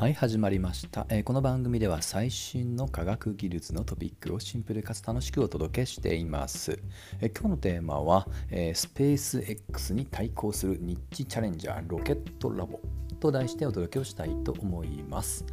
はい始まりました、えー、この番組では最新の科学技術のトピックをシンプルかつ楽しくお届けしています、えー、今日のテーマは、えー、スペース X に対抗するニッチチャレンジャーロケットラボと題してお届けをしたいと思います。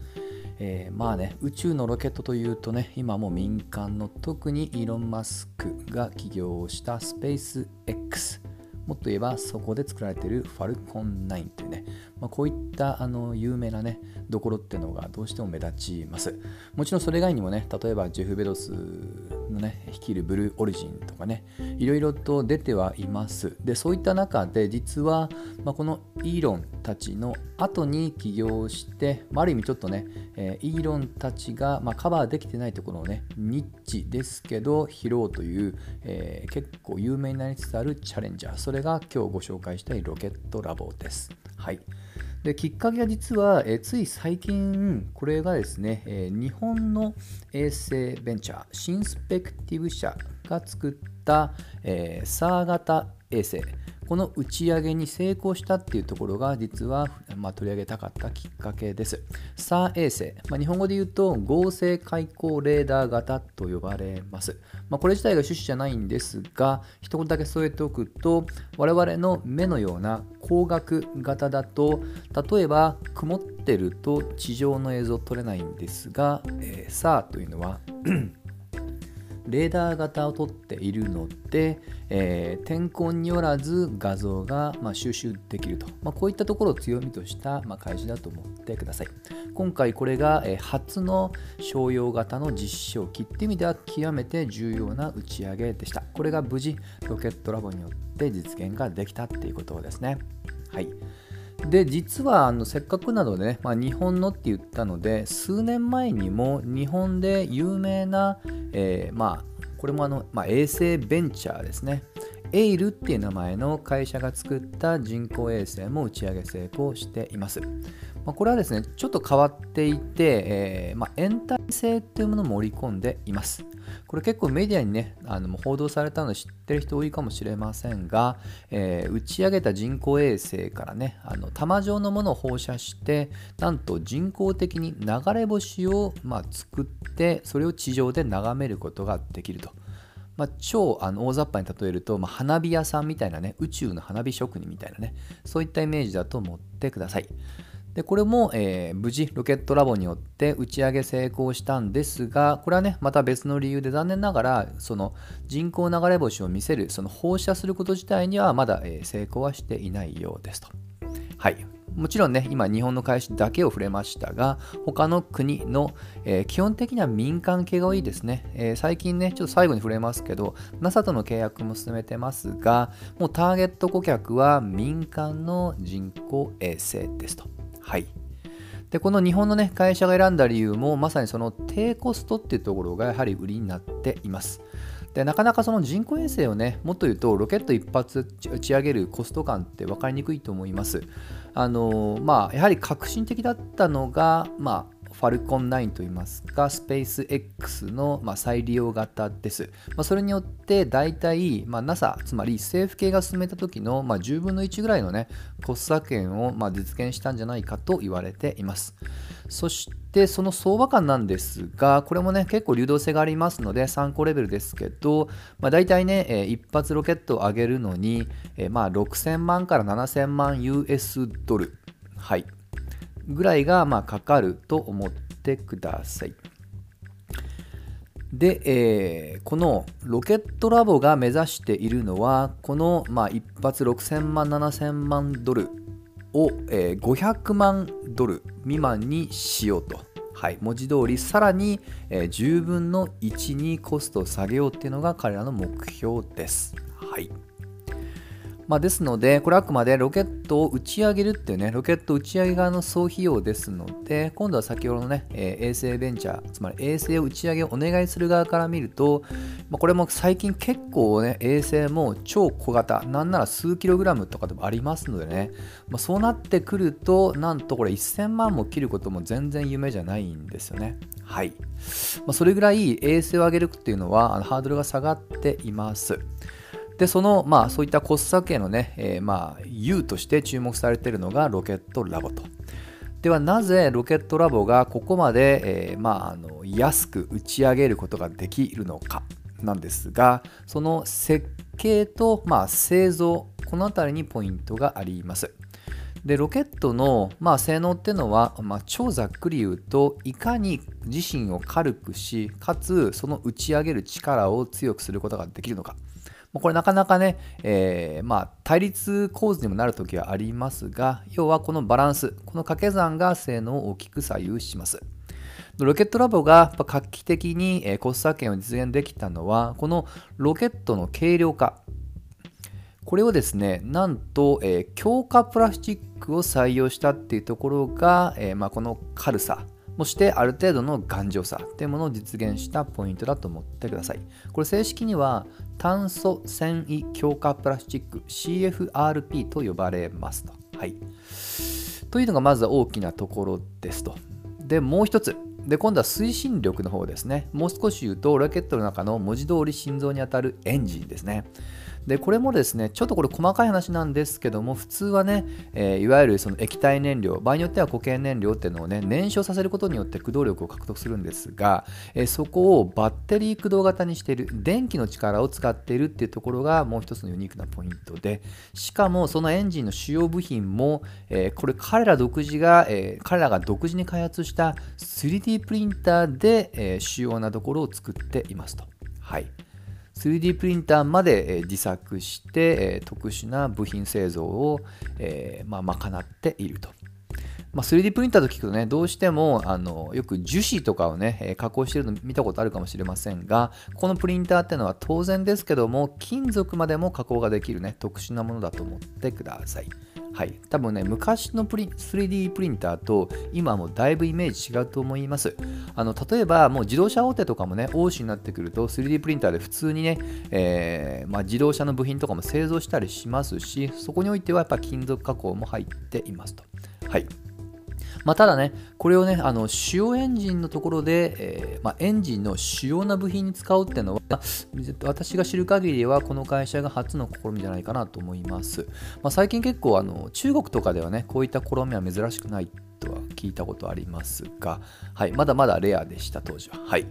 えー、まあね宇宙のロケットというとね今も民間の特にイーロン・マスクが起業したスペース X もっと言えばそこで作られているファルコン9というね、まあ、こういったあの有名なねどころってのがどうしても目立ちます。もちろんそれ以外にもね例えばジェフ・ベドスのね率いるブルーオリジンとかねいろいろと出てはいます。でそういった中で実は、まあ、このイーロンたちの後に起業して、まあ、ある意味ちょっとね、えー、イーロンたちが、まあ、カバーできてないところをねニッチですけど拾おうという、えー、結構有名になりつつあるチャレンジャー。それが今日ご紹介したいロケットラボです。はいできっかけは実は、えつい最近、これがですね、え日本の衛星ベンチャー、シンスペクティブ社が作った、えー、サー型衛星、この打ち上げに成功したっていうところが実は、まあ、取り上げたかったきっかけです。SAR 衛星、まあ、日本語で言うと合成開口レーダー型と呼ばれます。まあ、これ自体が趣旨じゃないんですが、一言だけ添えておくと、我々の目のような光学型だと、例えば曇ってると地上の映像撮れないんですが、えー、SAR というのはレーダー型を取っているので、えー、天候によらず画像が、まあ、収集できると、まあ、こういったところを強みとした、まあ、会社だと思ってください。今回これが、えー、初の商用型の実証機っていう意味では極めて重要な打ち上げでした。これが無事ロケットラボによって実現ができたっていうことですね。はい。で実はあのせっかくなのでね、まあ、日本のって言ったので数年前にも日本で有名な、えー、まあこれもあの、まあ、衛星ベンチャーですねエイルっていう名前の会社が作った人工衛星も打ち上げ成功しています。まあ、これはですね、ちょっと変わっていて、えー、まあ、延滞性っていうものも織り込んでいます。これ結構メディアにね、あの報道されたの知ってる人多いかもしれませんが、えー、打ち上げた人工衛星からね、あの玉状のものを放射して、なんと人工的に流れ星を、まあ、作って、それを地上で眺めることができると。まあ、超あの大雑把に例えると、まあ、花火屋さんみたいなね、宇宙の花火職人みたいなね、そういったイメージだと思ってください。でこれも、えー、無事ロケットラボによって打ち上げ成功したんですがこれはねまた別の理由で残念ながらその人工流れ星を見せるその放射すること自体にはまだ、えー、成功はしていないようですと。はいもちろんね、今日本の会社だけを触れましたが、他の国の、えー、基本的には民間系が多いですね、えー、最近ね、ちょっと最後に触れますけど、NASA との契約も進めてますが、もうターゲット顧客は民間の人工衛星ですと。はい。で、この日本のね、会社が選んだ理由も、まさにその低コストっていうところがやはり売りになっています。でなかなかその人工衛星をね、もっと言うとロケット1発打ち上げるコスト感って分かりにくいと思います。あのまあ、やはり革新的だったのが、まあ、ファルコン9といいますか、スペース X の、まあ、再利用型です。まあ、それによって大体、まあ、NASA、つまり政府系が進めた時の、まあ、10分の1ぐらいのね、コスト削減を、まあ、実現したんじゃないかと言われています。そしてその相場感なんですが、これもね、結構流動性がありますので、参考レベルですけど、まあ、大体ね、えー、一発ロケットを上げるのに、えー、まあ6000万から7000万 US ドル。はい。ぐらいがまあかかると思ってください。で、えー、このロケットラボが目指しているのはこの、まあ、一発6000万7000万ドルを、えー、500万ドル未満にしようと。はい、文字通りさらに、えー、10分の1にコストを下げようっていうのが彼らの目標です。はい。まあ、ですので、これはあくまでロケットを打ち上げるっていうね、ロケット打ち上げ側の総費用ですので、今度は先ほどのね、えー、衛星ベンチャー、つまり衛星を打ち上げをお願いする側から見ると、まあ、これも最近結構ね、衛星も超小型、なんなら数キログラムとかでもありますのでね、まあ、そうなってくると、なんとこれ1000万も切ることも全然夢じゃないんですよね。はい。ま、それぐらい衛星を上げるっていうのは、あのハードルが下がっています。で、その、まあ、そういったコスト削減のね、えー、まあ、U として注目されているのがロケットラボと。ではなぜロケットラボがここまで、えー、まあ、あの安く打ち上げることができるのかなんですがその設計と、まあ、製造この辺りにポイントがあります。でロケットの、まあ、性能っていうのは、まあ、超ざっくり言うといかに自身を軽くしかつその打ち上げる力を強くすることができるのかこれなかなかね、えー、まあ、対立構図にもなるときはありますが要はこのバランスこの掛け算が性能を大きく左右します。ロケットラボが画期的にコスト削減を実現できたのはこのロケットの軽量化。これをですねなんと、えー、強化プラスチックを採用したっていうところが、えー、まあ、この軽さ。そしてある程度の頑丈さっていうものを実現したポイントだと思ってください。これ正式には炭素繊維強化プラスチック CFRP と呼ばれますと。はい、というのがまず大きなところですと。でもう一つで今度は推進力の方ですね。もう少し言うとロケットの中の文字通り心臓にあたるエンジンですね。でこれもですねちょっとこれ細かい話なんですけども普通はね、えー、いわゆるその液体燃料場合によっては固形燃料っていうのをね燃焼させることによって駆動力を獲得するんですが、えー、そこをバッテリー駆動型にしている電気の力を使っているっていうところがもう一つのユニークなポイントでしかもそのエンジンの主要部品も、えー、これ彼ら独自が、え彼らが独自に開発した 3D プリンターで、え主要なところを作っていますと。はい 3D プリンターまで自作して特殊な部品製造を、えまあ、賄っていると。まあ、3D プリンターと聞くとね、どうしてもあのよく樹脂とかをね、加工してるの見たことあるかもしれませんが、このプリンターっていうのは当然ですけども、金属までも加工ができるね、特殊なものだと思ってください。はい、多分ね、昔のプリ 3D プリンターと今はもうだいぶイメージ違うと思います。あの例えば、もう自動車大手とかもね、欧州になってくると 3D プリンターで普通にね、えー、まあ、自動車の部品とかも製造したりしますし、そこにおいてはやっぱ金属加工も入っていますと。はい。まあ、ただね、これをね、あの主要エンジンのところで、えー、まあ、エンジンの主要な部品に使うっていうのは、私が知る限りは、この会社が初の試みじゃないかなと思います。まあ、最近結構あの、中国とかではね、こういった試みは珍しくないとは聞いたことありますが、はい、まだまだレアでした、当時は。はい。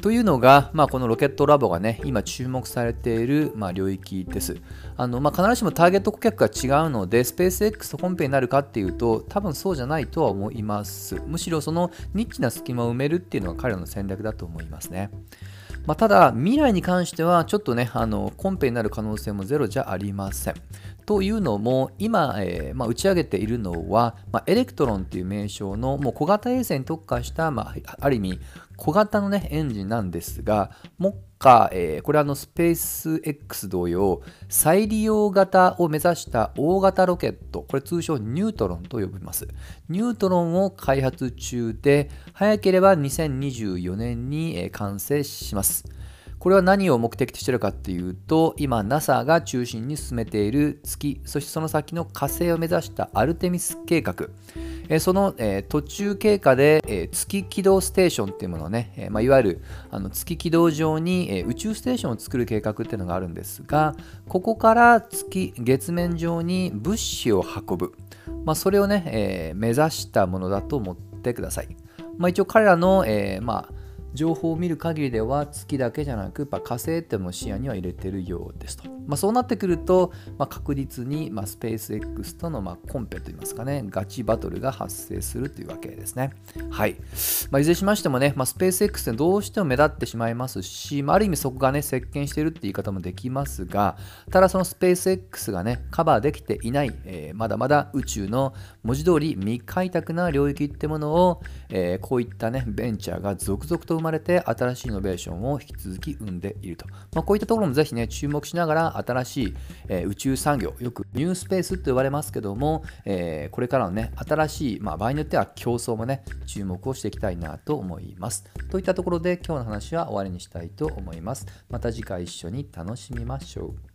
というのが、まあ、このロケットラボがね、今注目されている、まあ、領域です。あのまあ、必ずしもターゲット顧客が違うので、スペース X と本編になるかっていうと、多分そうじゃないとは思います。むしろそのニッチな隙間を埋めるっていうのが彼らの戦略だと思いますね。まあ、ただ、未来に関しては、ちょっとね、あのコンペになる可能性もゼロじゃありません。というのも、今、えー、まあ、打ち上げているのは、まあ、エレクトロンという名称のもう小型衛星に特化した、まあ、ある意味、小型の、ね、エンジンなんですが、目下、えー、これはのスペース X 同様、再利用型を目指した大型ロケット、これ通称ニュートロンと呼びます。ニュートロンを開発中で、早ければ2024年に完成します。これは何を目的としているかっていうと今 NASA が中心に進めている月そしてその先の火星を目指したアルテミス計画えそのえ途中経過でえ月軌道ステーションっていうものをね、えまあ、いわゆるあの月軌道上にえ宇宙ステーションを作る計画っていうのがあるんですがここから月月面上に物資を運ぶ、まあ、それをね、え、目指したものだと思ってください、まあ、一応彼らの、えー、まあ情報を見る限りでは月だけじゃなくやっぱ火星っても視野には入れてるようですと。まあ、そうなってくると、まあ、確実に、まあ、スペース X との、まあ、コンペといいますかね、ガチバトルが発生するというわけですね。はい。まあ、いずれしましてもね、まあ、スペース X ってどうしても目立ってしまいますし、まあ、ある意味そこがね、席巻してるって言い方もできますが、ただそのスペース X がね、カバーできていない、えー、まだまだ宇宙の文字通り未開拓な領域ってものを、えー、こういったね、ベンチャーが続々と生まれまれて、新しいイノベーションを引き続き生んでいると。まあ、こういったところもぜひね、注目しながら、新しい、えー、宇宙産業、よくニュースペースって呼ばれますけども、えー、これからのね、新しい、まあ、場合によっては競争もね、注目をしていきたいなと思います。といったところで今日の話は終わりにしたいと思います。また次回一緒に楽しみましょう。